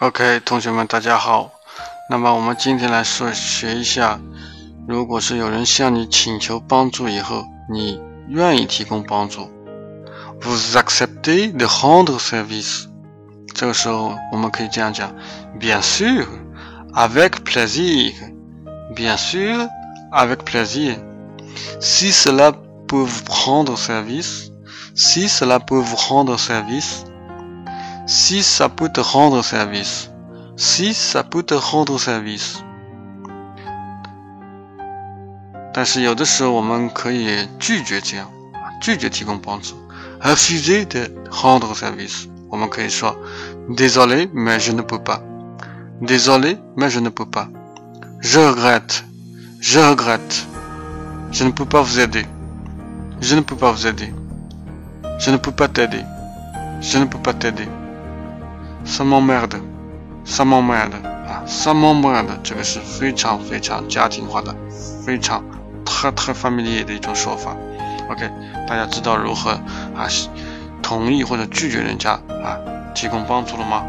OK，同学们，大家好。那么我们今天来说学一下，如果是有人向你请求帮助以后，你愿意提供帮助？Vous acceptez de rendre service？这个时候我们可以这样讲：Bien sûr，avec plaisir。Bien sûr，avec plaisir。Si cela peut vous rendre service，si cela peut vous rendre service。Si ça peut te rendre service, si ça peut te rendre service，但是有的时候我们可以拒绝这样，拒绝提供帮助。Refuser de rendre service，我们可以说，Désolé, mais je ne peux pas. Désolé, mais je ne peux pas. Je regrette, je regrette. Je ne peux pas vous aider. Je ne peux pas vous aider. Je ne peux pas t'aider. Je ne peux pas t'aider. Summer mad summer mad 啊 summer mad 这个是非常非常家庭化的，非常特特 family 的一种说法。OK，大家知道如何啊同意或者拒绝人家啊提供帮助了吗？